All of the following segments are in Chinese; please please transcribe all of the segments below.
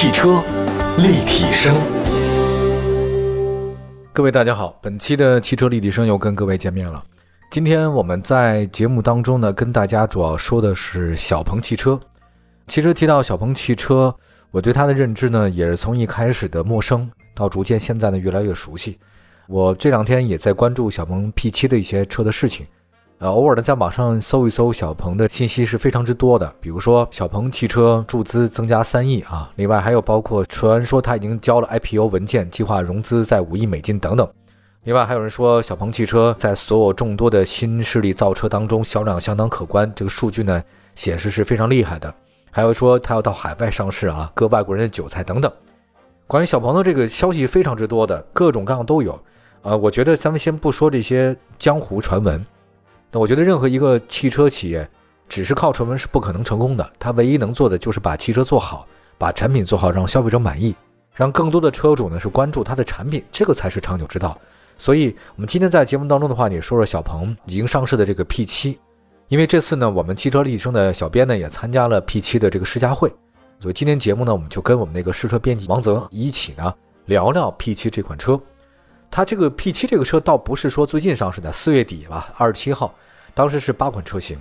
汽车立体声，各位大家好，本期的汽车立体声又跟各位见面了。今天我们在节目当中呢，跟大家主要说的是小鹏汽车。其实提到小鹏汽车，我对它的认知呢，也是从一开始的陌生，到逐渐现在呢越来越熟悉。我这两天也在关注小鹏 P7 的一些车的事情。呃，偶尔呢在网上搜一搜小鹏的信息是非常之多的，比如说小鹏汽车注资增加三亿啊，另外还有包括传说他已经交了 IPO 文件，计划融资在五亿美金等等。另外还有人说小鹏汽车在所有众多的新势力造车当中销量相当可观，这个数据呢显示是非常厉害的。还有说他要到海外上市啊，割外国人的韭菜等等。关于小鹏的这个消息非常之多的，各种各样都有。呃，我觉得咱们先不说这些江湖传闻。那我觉得任何一个汽车企业，只是靠传闻是不可能成功的。它唯一能做的就是把汽车做好，把产品做好，让消费者满意，让更多的车主呢是关注它的产品，这个才是长久之道。所以，我们今天在节目当中的话，也说说小鹏已经上市的这个 P7，因为这次呢，我们汽车立体声的小编呢也参加了 P7 的这个试驾会，所以今天节目呢，我们就跟我们那个试车编辑王泽一起呢聊聊 P7 这款车。它这个 P7 这个车倒不是说最近上市的，四月底吧，二十七号，当时是八款车型，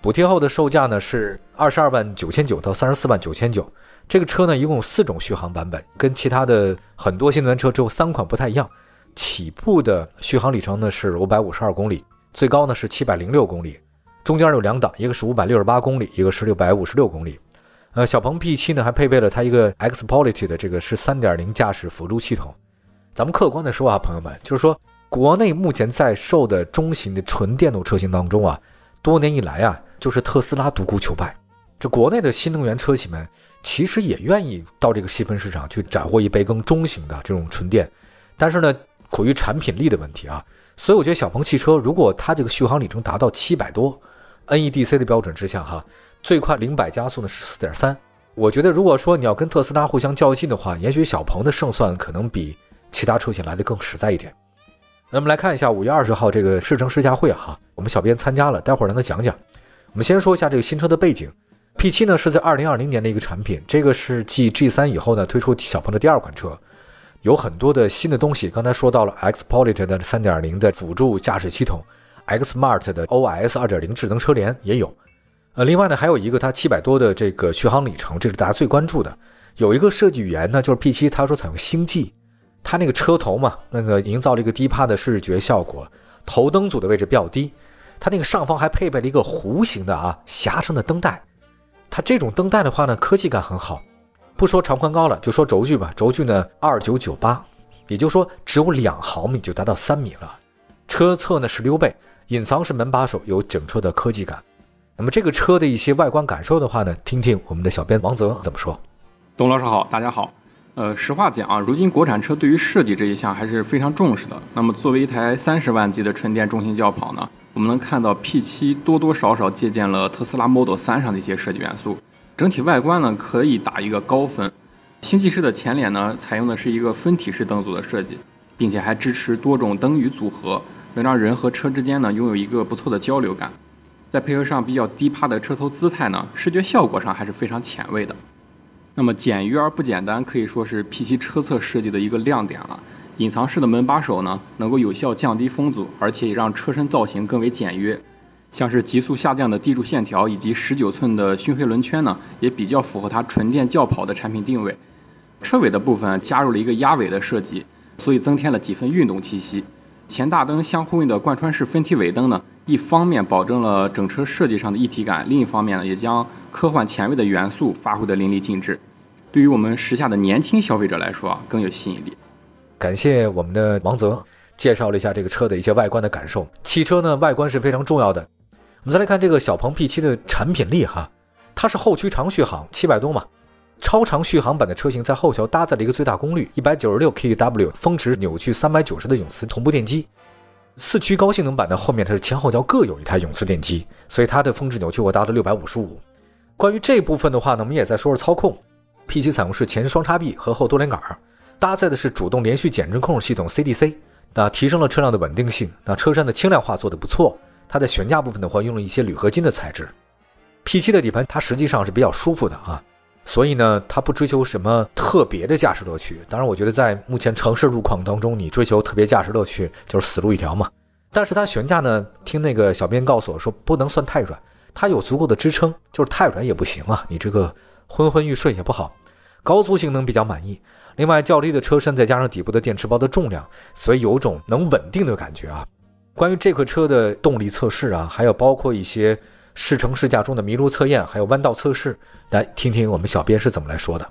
补贴后的售价呢是二十二万九千九到三十四万九千九。这个车呢一共有四种续航版本，跟其他的很多新能源车只有三款不太一样。起步的续航里程呢是五百五十二公里，最高呢是七百零六公里，中间有两档，一个是五百六十八公里，一个是六百五十六公里。呃，小鹏 P7 呢还配备了它一个 Xpolity 的这个是三点零驾驶辅助系统。咱们客观的说啊，朋友们，就是说，国内目前在售的中型的纯电动车型当中啊，多年以来啊，就是特斯拉独孤求败。这国内的新能源车企们其实也愿意到这个细分市场去斩获一杯羹中型的这种纯电，但是呢，苦于产品力的问题啊，所以我觉得小鹏汽车如果它这个续航里程达到七百多，NEDC 的标准之下哈，最快零百加速呢是四点三，我觉得如果说你要跟特斯拉互相较劲的话，也许小鹏的胜算可能比。其他车型来的更实在一点。那么来看一下五月二十号这个试乘试驾会哈，我们小编参加了，待会儿让他讲讲。我们先说一下这个新车的背景，P7 呢是在二零二零年的一个产品，这个是继 G3 以后呢推出小鹏的第二款车，有很多的新的东西。刚才说到了 X Polit 的三点零的辅助驾驶系统，Xmart 的 OS 二点零智能车联也有。呃，另外呢还有一个它七百多的这个续航里程，这是大家最关注的。有一个设计语言呢，就是 P7 它说采用星际。它那个车头嘛，那个营造了一个低趴的视觉效果，头灯组的位置比较低，它那个上方还配备了一个弧形的啊狭长的灯带，它这种灯带的话呢，科技感很好，不说长宽高了，就说轴距吧，轴距呢二九九八，也就是说只有两毫米就达到三米了，车侧呢是溜背，隐藏式门把手，有整车的科技感。那么这个车的一些外观感受的话呢，听听我们的小编王泽怎么说。董老师好，大家好。呃，实话讲啊，如今国产车对于设计这一项还是非常重视的。那么，作为一台三十万级的纯电中型轿跑呢，我们能看到 P7 多多少少借鉴了特斯拉 Model 3上的一些设计元素。整体外观呢，可以打一个高分。星际式的前脸呢，采用的是一个分体式灯组的设计，并且还支持多种灯语组合，能让人和车之间呢拥有一个不错的交流感。再配合上比较低趴的车头姿态呢，视觉效果上还是非常前卫的。那么简约而不简单，可以说是 P7 车侧设计的一个亮点了。隐藏式的门把手呢，能够有效降低风阻，而且也让车身造型更为简约。像是急速下降的地柱线条以及十九寸的熏黑轮圈呢，也比较符合它纯电轿跑的产品定位。车尾的部分加入了一个压尾的设计，所以增添了几分运动气息。前大灯相呼应的贯穿式分体尾灯呢，一方面保证了整车设计上的一体感，另一方面呢，也将科幻前卫的元素发挥得淋漓尽致。对于我们时下的年轻消费者来说啊，更有吸引力。感谢我们的王泽介绍了一下这个车的一些外观的感受。汽车呢，外观是非常重要的。我们再来看这个小鹏 P7 的产品力哈，它是后驱长续航七百多嘛，超长续航版的车型在后桥搭载了一个最大功率一百九十六 kW、峰值扭矩三百九十的永磁同步电机。四驱高性能版的后面它是前后桥各有一台永磁电机，所以它的峰值扭矩我达到六百五十五。关于这部分的话呢，我们也在说说操控。P7 采用是前双叉臂和后多连杆，搭载的是主动连续减震控制系统 CDC，那提升了车辆的稳定性。那车身的轻量化做得不错，它在悬架部分的话用了一些铝合金的材质。P7 的底盘它实际上是比较舒服的啊，所以呢，它不追求什么特别的驾驶乐趣。当然，我觉得在目前城市路况当中，你追求特别驾驶乐趣就是死路一条嘛。但是它悬架呢，听那个小编告诉我说，不能算太软，它有足够的支撑，就是太软也不行啊，你这个昏昏欲睡也不好。高速性能比较满意，另外较低的车身再加上底部的电池包的重量，所以有种能稳定的感觉啊。关于这款车的动力测试啊，还有包括一些试乘试驾中的麋鹿测验，还有弯道测试，来听听我们小编是怎么来说的。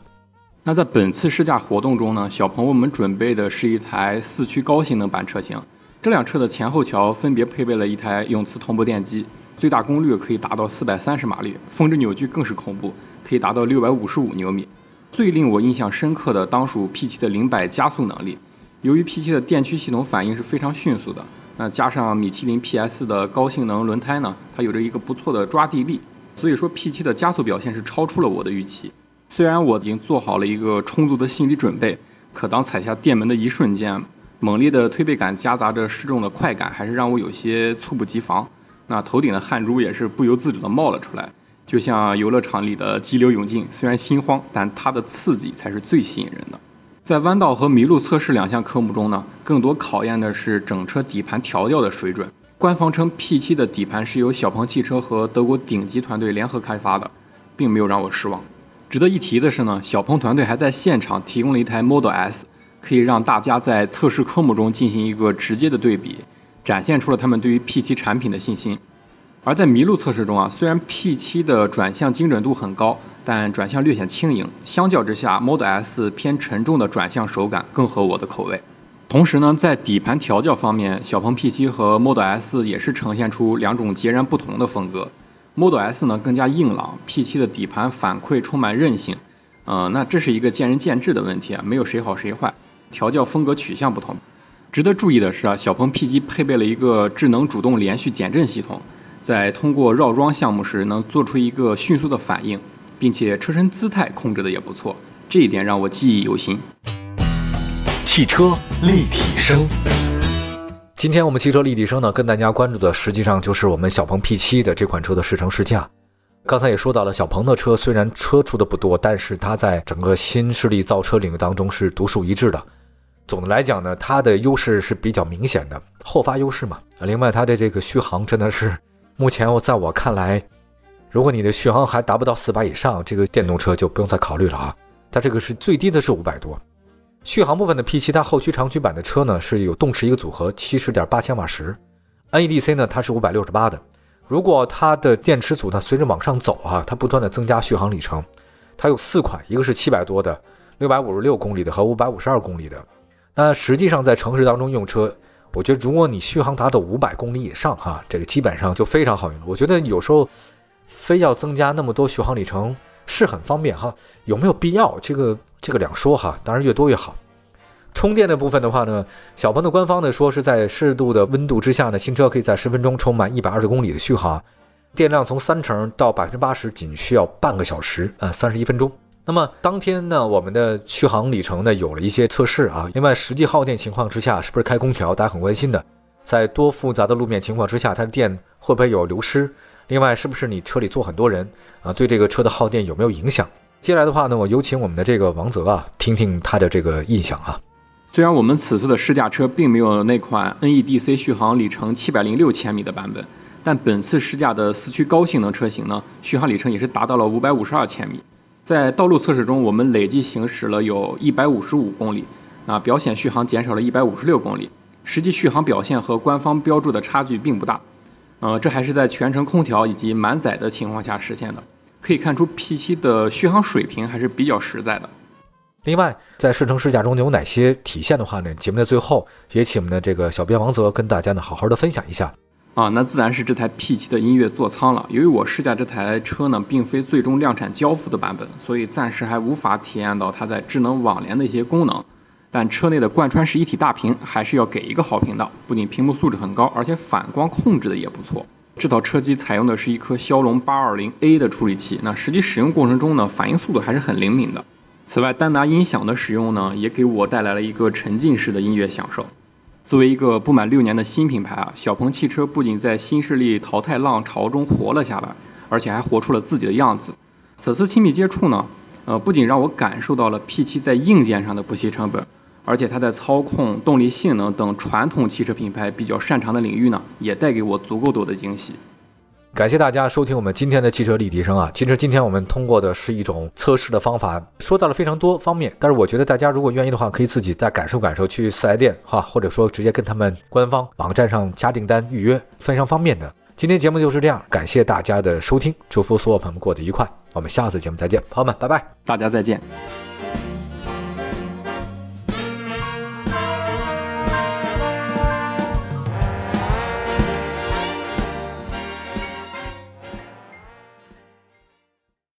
那在本次试驾活动中呢，小鹏为我们准备的是一台四驱高性能版车型。这辆车的前后桥分别配备了一台永磁同步电机，最大功率可以达到四百三十马力，峰值扭矩更是恐怖，可以达到六百五十五牛米。最令我印象深刻的当属 P7 的零百加速能力。由于 P7 的电驱系统反应是非常迅速的。那加上米其林 PS 的高性能轮胎呢，它有着一个不错的抓地力，所以说 P7 的加速表现是超出了我的预期。虽然我已经做好了一个充足的心理准备，可当踩下电门的一瞬间，猛烈的推背感夹杂着失重的快感，还是让我有些猝不及防。那头顶的汗珠也是不由自主的冒了出来，就像游乐场里的激流勇进，虽然心慌，但它的刺激才是最吸引人的。在弯道和麋鹿测试两项科目中呢，更多考验的是整车底盘调教的水准。官方称 P7 的底盘是由小鹏汽车和德国顶级团队联合开发的，并没有让我失望。值得一提的是呢，小鹏团队还在现场提供了一台 Model S，可以让大家在测试科目中进行一个直接的对比，展现出了他们对于 P7 产品的信心。而在麋鹿测试中啊，虽然 P7 的转向精准度很高。但转向略显轻盈，相较之下，Model S 偏沉重的转向手感更合我的口味。同时呢，在底盘调教方面，小鹏 P7 和 Model S 也是呈现出两种截然不同的风格。Model S 呢更加硬朗，P7 的底盘反馈充满韧性。呃，那这是一个见仁见智的问题啊，没有谁好谁坏，调教风格取向不同。值得注意的是啊，小鹏 P7 配备了一个智能主动连续减震系统，在通过绕桩项目时能做出一个迅速的反应。并且车身姿态控制的也不错，这一点让我记忆犹新。汽车立体声，今天我们汽车立体声呢，跟大家关注的实际上就是我们小鹏 P7 的这款车的试乘试驾。刚才也说到了，小鹏的车虽然车出的不多，但是它在整个新势力造车领域当中是独树一帜的。总的来讲呢，它的优势是比较明显的，后发优势嘛。另外，它的这个续航真的是目前我在我看来。如果你的续航还达不到四百以上，这个电动车就不用再考虑了啊。它这个是最低的是五百多。续航部分的 P7 它后驱长驱版的车呢是有动驰一个组合，七十点八千瓦时，NEDC 呢它是五百六十八的。如果它的电池组呢随着往上走啊，它不断的增加续航里程，它有四款，一个是七百多的、六百五十六公里的和五百五十二公里的。那实际上在城市当中用车，我觉得如果你续航达到五百公里以上哈，这个基本上就非常好用了。我觉得有时候。非要增加那么多续航里程是很方便哈，有没有必要？这个这个两说哈，当然越多越好。充电的部分的话呢，小鹏的官方呢说是在适度的温度之下呢，新车可以在十分钟充满一百二十公里的续航，电量从三成到百分之八十仅需要半个小时，呃，三十一分钟。那么当天呢，我们的续航里程呢有了一些测试啊。另外，实际耗电情况之下，是不是开空调？大家很关心的，在多复杂的路面情况之下，它的电会不会有流失？另外，是不是你车里坐很多人啊？对这个车的耗电有没有影响？接下来的话呢，我有请我们的这个王泽啊，听听他的这个印象啊。虽然我们此次的试驾车并没有那款 NEDC 续航里程七百零六千米的版本，但本次试驾的四驱高性能车型呢，续航里程也是达到了五百五十二千米。在道路测试中，我们累计行驶了有一百五十五公里，啊，表显续航减少了一百五十六公里，实际续航表现和官方标注的差距并不大。呃，这还是在全程空调以及满载的情况下实现的，可以看出 P7 的续航水平还是比较实在的。另外，在试乘试驾中有哪些体现的话呢？节目的最后也请我们的这个小编王泽跟大家呢好好的分享一下。啊，那自然是这台 P7 的音乐座舱了。由于我试驾这台车呢，并非最终量产交付的版本，所以暂时还无法体验到它在智能网联的一些功能。但车内的贯穿式一体大屏还是要给一个好评的，不仅屏幕素质很高，而且反光控制的也不错。这套车机采用的是一颗骁龙八二零 A 的处理器，那实际使用过程中呢，反应速度还是很灵敏的。此外，丹拿音响的使用呢，也给我带来了一个沉浸式的音乐享受。作为一个不满六年的新品牌啊，小鹏汽车不仅在新势力淘汰浪潮中活了下来，而且还活出了自己的样子。此次亲密接触呢。呃，不仅让我感受到了 P7 在硬件上的不惜成本，而且它在操控、动力性能等传统汽车品牌比较擅长的领域呢，也带给我足够多的惊喜。感谢大家收听我们今天的汽车立体声啊！其实今天我们通过的是一种测试的方法，说到了非常多方面。但是我觉得大家如果愿意的话，可以自己再感受感受，去四 S 店哈，或者说直接跟他们官方网站上加订单预约，非常方便的。今天节目就是这样，感谢大家的收听，祝福所有朋友们过得愉快。我们下次节目再见，朋友们，拜拜，大家再见。